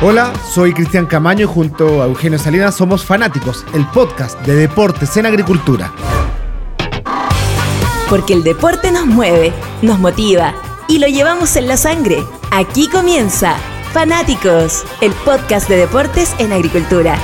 Hola, soy Cristian Camaño y junto a Eugenio Salinas somos Fanáticos, el podcast de deportes en agricultura. Porque el deporte nos mueve, nos motiva y lo llevamos en la sangre. Aquí comienza Fanáticos, el podcast de deportes en agricultura.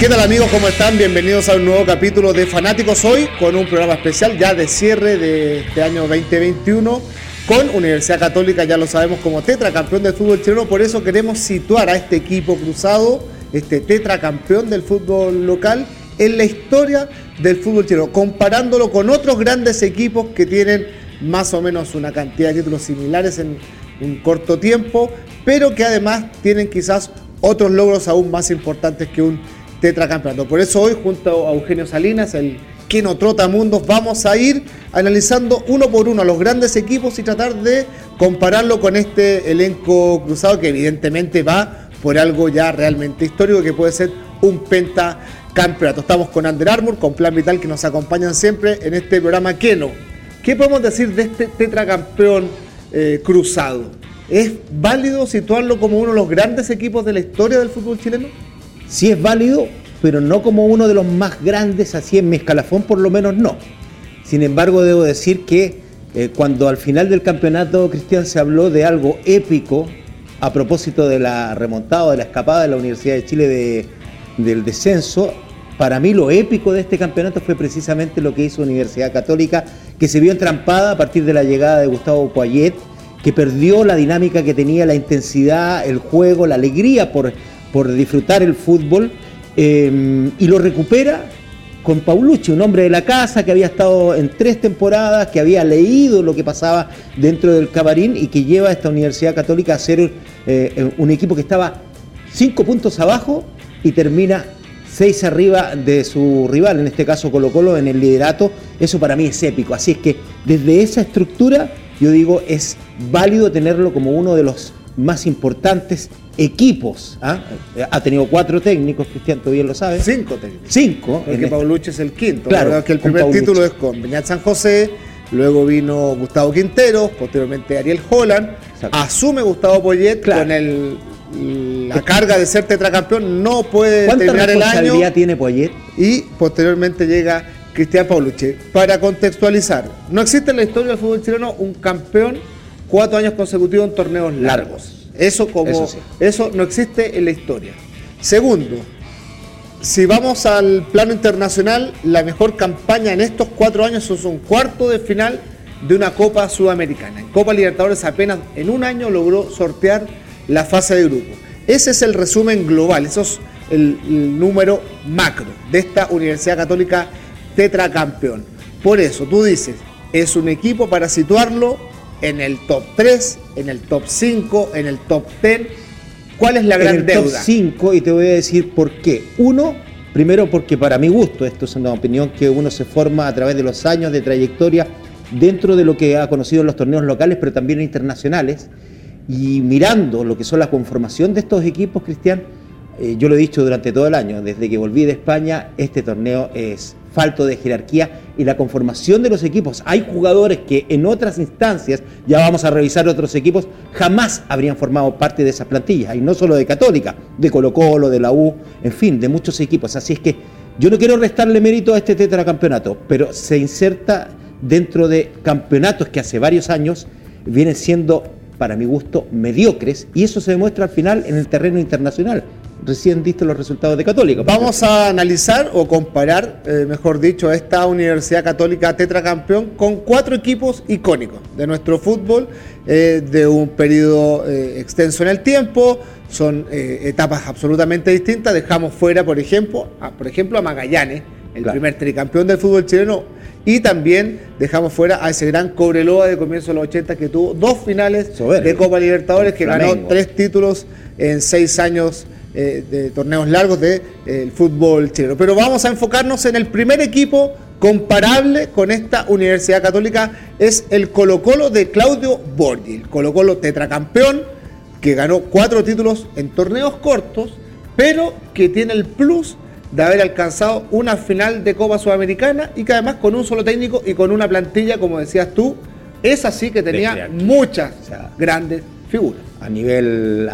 ¿Qué tal amigos? ¿Cómo están? Bienvenidos a un nuevo capítulo de Fanáticos hoy con un programa especial ya de cierre de este año 2021 con Universidad Católica, ya lo sabemos como tetracampeón del fútbol chileno, por eso queremos situar a este equipo cruzado, este tetracampeón del fútbol local, en la historia del fútbol chileno, comparándolo con otros grandes equipos que tienen más o menos una cantidad de títulos similares en un corto tiempo, pero que además tienen quizás otros logros aún más importantes que un tetracampeonato. Por eso hoy, junto a Eugenio Salinas, el que no trota mundos, vamos a ir analizando uno por uno a los grandes equipos y tratar de compararlo con este elenco cruzado que evidentemente va por algo ya realmente histórico que puede ser un pentacampeonato. Estamos con Under Armour, con Plan Vital que nos acompañan siempre en este programa Keno. ¿Qué podemos decir de este tetracampeón eh, cruzado? ¿Es válido situarlo como uno de los grandes equipos de la historia del fútbol chileno? sí es válido, pero no como uno de los más grandes, así en mi escalafón por lo menos no. Sin embargo, debo decir que eh, cuando al final del campeonato, Cristian, se habló de algo épico a propósito de la remontada, de la escapada de la Universidad de Chile del descenso, para mí lo épico de este campeonato fue precisamente lo que hizo Universidad Católica, que se vio entrampada a partir de la llegada de Gustavo Poyet, que perdió la dinámica que tenía, la intensidad, el juego, la alegría por por disfrutar el fútbol eh, y lo recupera con Paulucci, un hombre de la casa que había estado en tres temporadas, que había leído lo que pasaba dentro del Cabarín y que lleva a esta Universidad Católica a ser eh, un equipo que estaba cinco puntos abajo y termina seis arriba de su rival, en este caso Colo Colo, en el liderato. Eso para mí es épico. Así es que desde esa estructura, yo digo, es válido tenerlo como uno de los más importantes equipos. ¿ah? Ha tenido cuatro técnicos, Cristian, tú bien lo sabes. Cinco técnicos. Cinco. Porque Paulucci es el quinto. Claro. que el primer título es con Beñat San José, luego vino Gustavo Quinteros, posteriormente Ariel Holland. Asume Gustavo Poyet con el, la carga de ser tetracampeón, no puede terminar el año. ¿Cuánta tiene Poyet? Y posteriormente llega Cristian Paulucci. Para contextualizar, no existe en la historia del fútbol chileno un campeón cuatro años consecutivos en torneos largos. Eso, como, eso, no existe en la historia. Segundo, si vamos al plano internacional, la mejor campaña en estos cuatro años es un cuarto de final de una Copa Sudamericana. En Copa Libertadores apenas en un año logró sortear la fase de grupo. Ese es el resumen global, eso es el, el número macro de esta Universidad Católica tetracampeón. Por eso tú dices, es un equipo para situarlo en el top 3, en el top 5, en el top 10. ¿Cuál es la gran en el deuda? Top 5 y te voy a decir por qué. Uno, primero porque para mi gusto, esto es una opinión que uno se forma a través de los años de trayectoria dentro de lo que ha conocido en los torneos locales, pero también internacionales, y mirando lo que son la conformación de estos equipos, Cristian, eh, yo lo he dicho durante todo el año, desde que volví de España, este torneo es falto de jerarquía y la conformación de los equipos. Hay jugadores que en otras instancias, ya vamos a revisar otros equipos, jamás habrían formado parte de esas plantillas, y no solo de Católica, de Colo Colo, de la U, en fin, de muchos equipos. Así es que yo no quiero restarle mérito a este tetracampeonato, pero se inserta dentro de campeonatos que hace varios años vienen siendo, para mi gusto, mediocres, y eso se demuestra al final en el terreno internacional recién diste los resultados de Católica. Vamos a analizar o comparar, eh, mejor dicho, esta Universidad Católica tetracampeón con cuatro equipos icónicos de nuestro fútbol eh, de un periodo eh, extenso en el tiempo. Son etapas absolutamente distintas. Dejamos fuera, por ejemplo, a, por ejemplo, a Magallanes, el primer tricampeón del fútbol chileno. Y también dejamos fuera a ese gran Cobreloa de comienzo de los 80 que tuvo dos finales de Copa Libertadores, que ganó tres títulos en seis años eh, de torneos largos del de, eh, fútbol chileno. Pero vamos a enfocarnos en el primer equipo comparable con esta Universidad Católica, es el Colo Colo de Claudio Borgi, el Colo Colo tetracampeón, que ganó cuatro títulos en torneos cortos, pero que tiene el plus de haber alcanzado una final de Copa Sudamericana y que además con un solo técnico y con una plantilla, como decías tú, es así que tenía muchas grandes figuras. A nivel.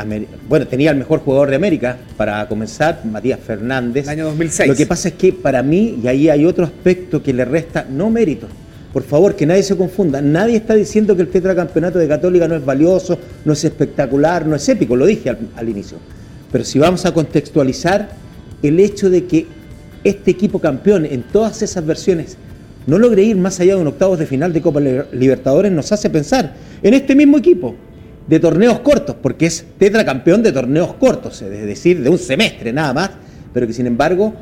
Bueno, tenía el mejor jugador de América para comenzar, Matías Fernández. El año 2006. Lo que pasa es que para mí, y ahí hay otro aspecto que le resta, no mérito. Por favor, que nadie se confunda. Nadie está diciendo que el tetracampeonato de Católica no es valioso, no es espectacular, no es épico, lo dije al inicio. Pero si vamos a contextualizar el hecho de que este equipo campeón en todas esas versiones no logre ir más allá de un octavos de final de Copa Libertadores nos hace pensar en este mismo equipo de torneos cortos, porque es tetracampeón de torneos cortos, es decir, de un semestre nada más, pero que sin embargo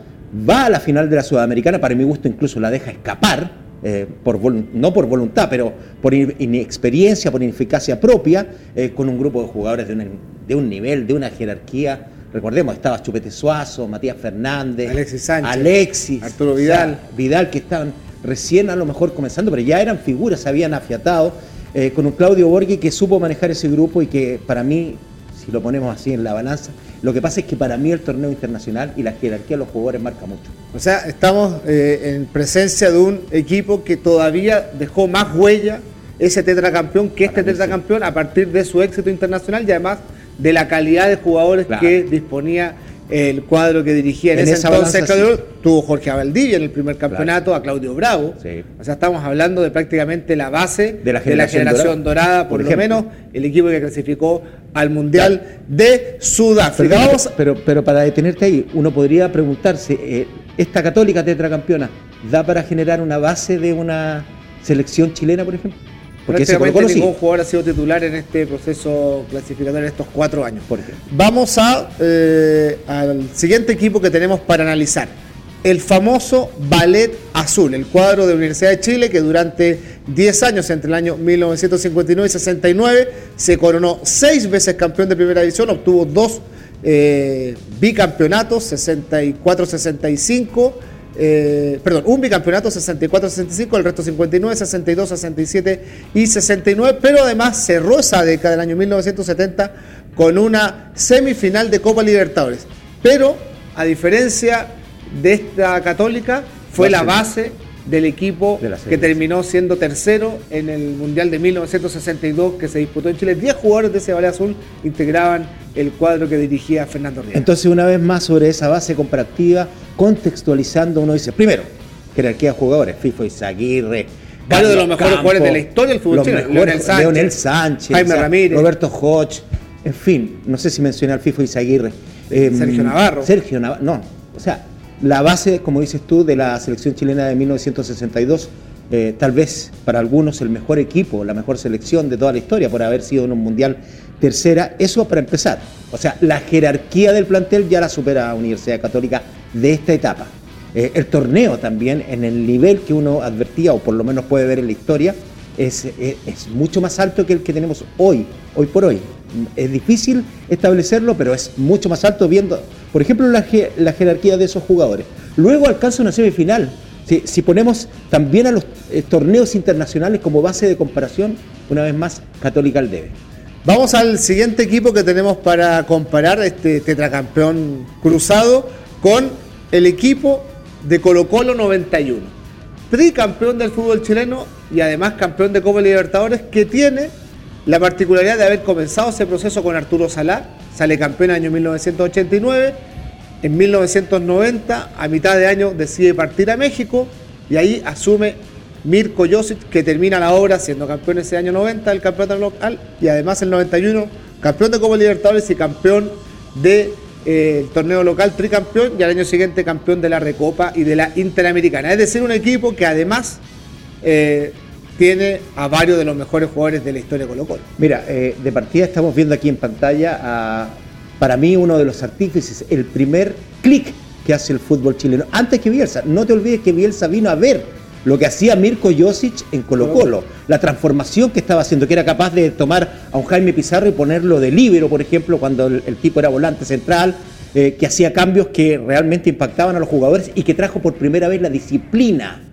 va a la final de la Sudamericana, para mi gusto incluso la deja escapar, eh, por, no por voluntad, pero por inexperiencia, por ineficacia propia, eh, con un grupo de jugadores de, de un nivel, de una jerarquía recordemos, estaba Chupete Suazo, Matías Fernández, Alexis Sánchez, Alexis, Arturo Vidal. Vidal, que estaban recién a lo mejor comenzando, pero ya eran figuras, se habían afiatado, eh, con un Claudio Borghi que supo manejar ese grupo y que para mí, si lo ponemos así en la balanza, lo que pasa es que para mí el torneo internacional y la jerarquía de los jugadores marca mucho. O sea, estamos eh, en presencia de un equipo que todavía dejó más huella ese tetracampeón que este tetracampeón a partir de su éxito internacional y además de la calidad de jugadores que disponía el cuadro que dirigía en, ese entonces tuvo Jorge Valdivia en el primer campeonato, a Claudio Bravo. O sea, estamos hablando de prácticamente la base de la generación, dorada, por, lo menos el equipo que clasificó al Mundial de Sudáfrica. Pero, pero, para detenerte ahí, uno podría preguntarse, eh, ¿esta católica tetracampeona da para generar una base de una selección chilena, por ejemplo? Porque ese ningún jugador ha sido titular en este proceso clasificatorio en estos cuatro años. Vamos a, eh, al siguiente equipo que tenemos para analizar. El famoso Ballet Azul, el cuadro de Universidad de Chile que durante 10 años, entre el año 1959 y 69, se coronó seis veces campeón de primera división, obtuvo dos eh, bicampeonatos, 64-65 eh, perdón, un bicampeonato 64-65, el resto 59, 62, 67 y 69, pero además cerró esa década del año 1970 con una semifinal de Copa Libertadores. Pero, a diferencia de esta católica, fue la base del equipo que terminó siendo tercero en el Mundial de 1962 que se disputó en Chile. Diez jugadores de ese Valle Azul integraban el cuadro que dirigía Fernando Riera. Entonces, una vez más sobre esa base comparativa, contextualizando, uno dice, primero, jerarquía de jugadores, FIFO Izaguirre, varios de los mejores jugadores de la historia del fútbol chileno, Leonel Sánchez, Sánchez, Jaime Ramírez, Roberto Hodge, en fin, no sé si mencioné al FIFO Izaguirre. Sergio em, Navarro. Sergio Navarro, no, o sea, la base, como dices tú, de la selección chilena de 1962, eh, tal vez para algunos el mejor equipo, la mejor selección de toda la historia por haber sido en un mundial tercera, eso para empezar. O sea, la jerarquía del plantel ya la supera a Universidad Católica de esta etapa. Eh, el torneo también, en el nivel que uno advertía, o por lo menos puede ver en la historia, es, es, mucho más alto que el que tenemos hoy, hoy por hoy. Es difícil establecerlo, pero es mucho más alto viendo, por ejemplo, la, la jerarquía de esos jugadores. Luego alcanza una semifinal. Si, si ponemos también a los eh, torneos internacionales como base de comparación, una vez más, Católica al debe. Vamos al siguiente equipo que tenemos para comparar este tetracampeón cruzado con el equipo de Colo Colo 91. Tricampeón del fútbol chileno y además campeón de Copa Libertadores que tiene la particularidad de haber comenzado ese proceso con Arturo Salá, sale campeón en el año 1989, en 1990 a mitad de año decide partir a México y ahí asume Mirko Josic que termina la obra siendo campeón ese año 90 del campeonato local y además el 91 campeón de Copa Libertadores y campeón del de, eh, torneo local, tricampeón y al año siguiente campeón de la Recopa y de la Interamericana. Es decir, un equipo que además eh, tiene a varios de los mejores jugadores de la historia de Colo Colo. Mira, eh, de partida estamos viendo aquí en pantalla a, para mí, uno de los artífices, el primer clic que hace el fútbol chileno. Antes que Bielsa, no te olvides que Bielsa vino a ver lo que hacía Mirko Josic en Colo Colo, la transformación que estaba haciendo, que era capaz de tomar a un Jaime Pizarro y ponerlo de líbero, por ejemplo, cuando el, tipo era volante central, eh, que hacía cambios que realmente impactaban a los jugadores y que trajo por primera vez la disciplina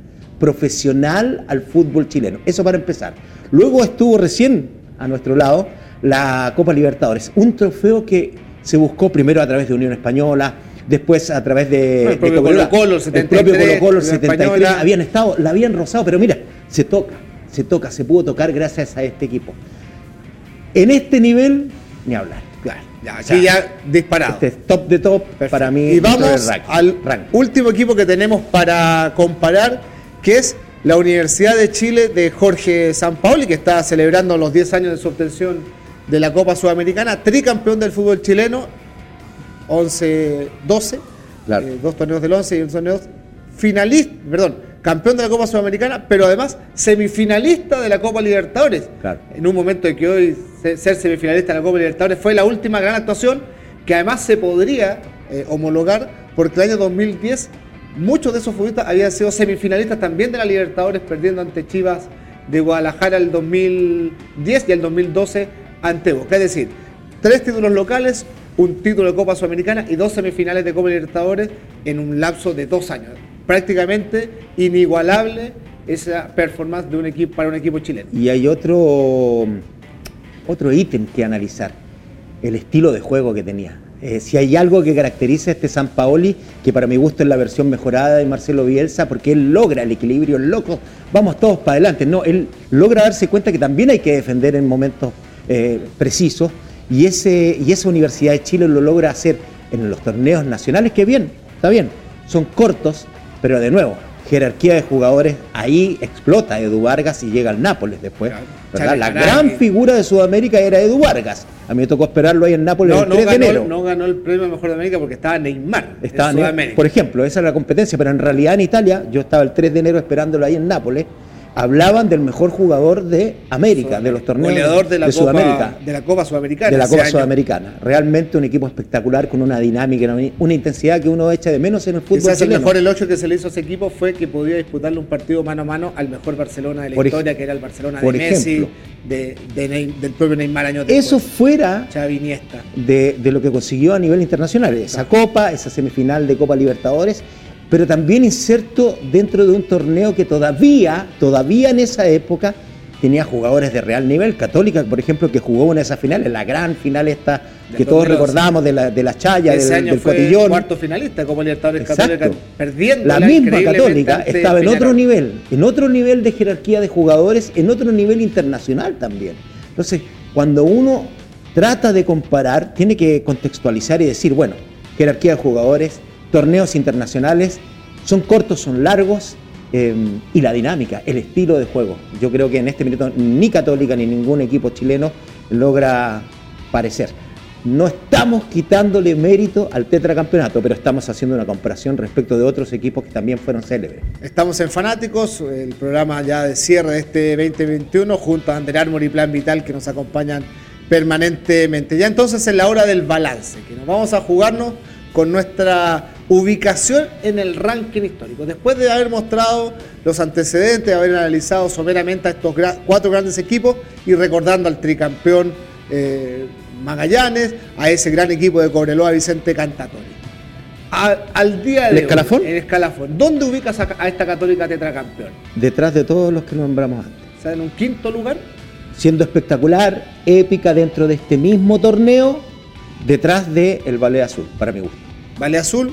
profesional al fútbol chileno. Eso para empezar. Luego estuvo recién a nuestro lado la Copa Libertadores, un trofeo que se buscó primero a través de Unión Española, después a través de, el propio de Colo Colo, el 73, propio Colo Colo, el la 73, Española. habían estado, la habían rozado, pero mira, se toca, se toca, se pudo tocar gracias a este equipo. En este nivel, ni hablar. Claro, ya, O sea, aquí ya disparado. Este es top de top Perfecto. para mí. Y vamos ranking. al Ranking. último equipo que tenemos para comparar, que es la Universidad de Chile de Jorge Sampaoli, que está celebrando los 10 años de su obtención de la Copa Sudamericana, tricampeón del fútbol chileno, 11-12, Claro. eh, dos torneos del 11 y un torneo finalista, perdón, campeón de la Copa Sudamericana, pero además semifinalista de la Copa Libertadores. Claro. En un momento en que hoy se- ser semifinalista de la Copa Libertadores fue la última gran actuación que además se podría eh, homologar porque el año 2010 muchos de esos futbolistas habían sido semifinalistas también de la Libertadores perdiendo ante Chivas de Guadalajara el 2010 y el 2012 ante Boca. Es decir, tres títulos locales, un título de Copa Sudamericana y dos semifinales de Copa Libertadores en un lapso de dos años. Prácticamente inigualable esa performance de un equipo para un equipo chileno. Y hay otro, otro ítem que analizar, el estilo de juego que tenía. Eh, si hay algo que caracteriza a este San Paoli, que para mi gusto es la versión mejorada de Marcelo Bielsa, porque él logra el equilibrio, el loco, vamos todos para adelante. No, él logra darse cuenta que también hay que defender en momentos eh, precisos, y, ese, y esa Universidad de Chile lo logra hacer en los torneos nacionales, que bien, está bien, son cortos, pero de nuevo, jerarquía de jugadores, ahí explota Edu Vargas y llega al Nápoles después. La gran figura de Sudamérica era Edu Vargas. A mí me tocó esperarlo ahí en Nápoles No, el no 3 de ganó, enero. no ganó el premio Mejor de América porque estaba Neymar Estaba en Sudamérica. por ejemplo, esa era la competencia, pero en realidad en Italia, yo estaba el 3 de enero esperándolo ahí en Nápoles, hablaban del mejor jugador de América, de los torneos Goleador de la, Copa, Sudamérica. de la Copa Sudamericana. de la Copa año. Sudamericana. Realmente un equipo espectacular con una dinámica, una- intensidad que uno echa de menos en el fútbol Quizás el chileno. mejor elogio que se le hizo a ese equipo fue que podía disputarle un partido mano a mano al mejor Barcelona de la Por historia, que era el Barcelona de por Messi, ejemplo. de, de Ney- del propio Neymar Eso después. fuera Xavi Iniesta. de, de lo que consiguió a nivel internacional, esa copa, esa semifinal de Copa Libertadores, pero también inserto dentro de un torneo que todavía, todavía en esa época tenía jugadores de real nivel, Católica, por ejemplo, que jugó una de esas finales, la gran final esta que todos 2011. recordamos de la, de la Chaya, Ese del, año del fue Cotillón. cuarto finalista Copa Libertadores. Católica, perdiendo La misma Católica estaba en otro nivel, en otro nivel de jerarquía de jugadores, en otro nivel internacional también. Entonces, cuando uno trata de comparar, tiene que contextualizar y decir, bueno, jerarquía de jugadores, torneos internacionales, son cortos, son largos, eh, y la dinámica, el estilo de juego. Yo creo que en este minuto ni Católica ni ningún equipo chileno logra parecer. No estamos quitándole mérito al tetracampeonato, pero estamos haciendo una comparación respecto de otros equipos que también fueron célebres. Estamos en Fanáticos, el programa ya de cierre de este 2021, junto a Ander Armour y Plan Vital que nos acompañan permanentemente. Ya entonces es la hora del balance, que nos vamos a jugarnos con nuestra ubicación en el ranking histórico. Después de haber mostrado los antecedentes, de haber analizado someramente a estos cuatro grandes equipos y recordando al tricampeón eh, Magallanes, a ese gran equipo de Cobreloa Vicente Cantatori. A- al día de ¿El hoy, escalafón? el escalafón. ¿Dónde ubicas a, a esta católica tetracampeón? Detrás de todos los que nombramos antes. O sea, en un quinto lugar. Siendo espectacular, épica dentro de este mismo torneo, detrás de el Ballet Azul, para mi gusto. Vale Azul.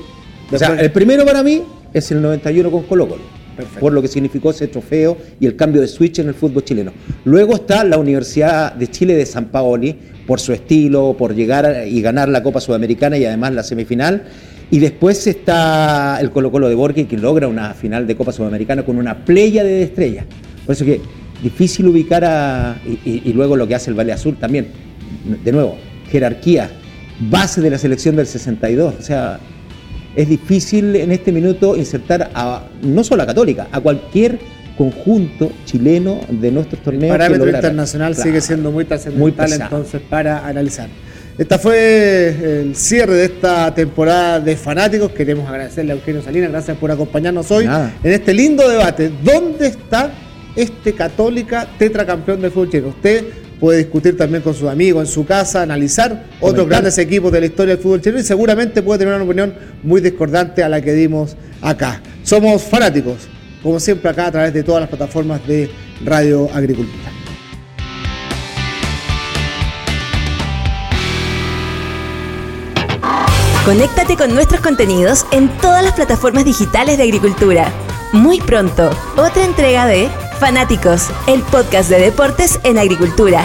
O sea, el primero para mí es el 91 con Colo Colo. Perfecto. Por lo que significó ese trofeo y el cambio de switch en el fútbol chileno. Luego está la Universidad de Chile de San Paoli, por su estilo, por llegar y ganar la Copa Sudamericana y además la semifinal. Y después está el Colo Colo de Borges, que logra una final de Copa Sudamericana con una playa de estrellas. Por eso que difícil ubicar a. Y, y- y luego lo que hace el Valle Azul también. De nuevo, jerarquía, base de la selección del 62. O sea, es difícil en este minuto insertar a no solo a Católica, a cualquier conjunto chileno de nuestros el torneos. que parámetro internacional Claro. sigue siendo muy Muy trascendental entonces para analizar. Esta fue el cierre de esta temporada de fanáticos. Queremos agradecerle a Eugenio Salinas, gracias por acompañarnos hoy Nada. en este lindo debate. ¿Dónde está este Católica tetracampeón del fútbol chileno? Usted puede discutir también con sus amigos en su casa, analizar otros grandes equipos de la historia del fútbol chileno y seguramente puede tener una opinión muy discordante a la que dimos acá. Somos fanáticos, como siempre acá a través de todas las plataformas de Radio Agricultura. Conéctate con nuestros contenidos en todas las plataformas digitales de agricultura. Muy pronto, otra entrega de Fanáticos, el podcast de deportes en agricultura.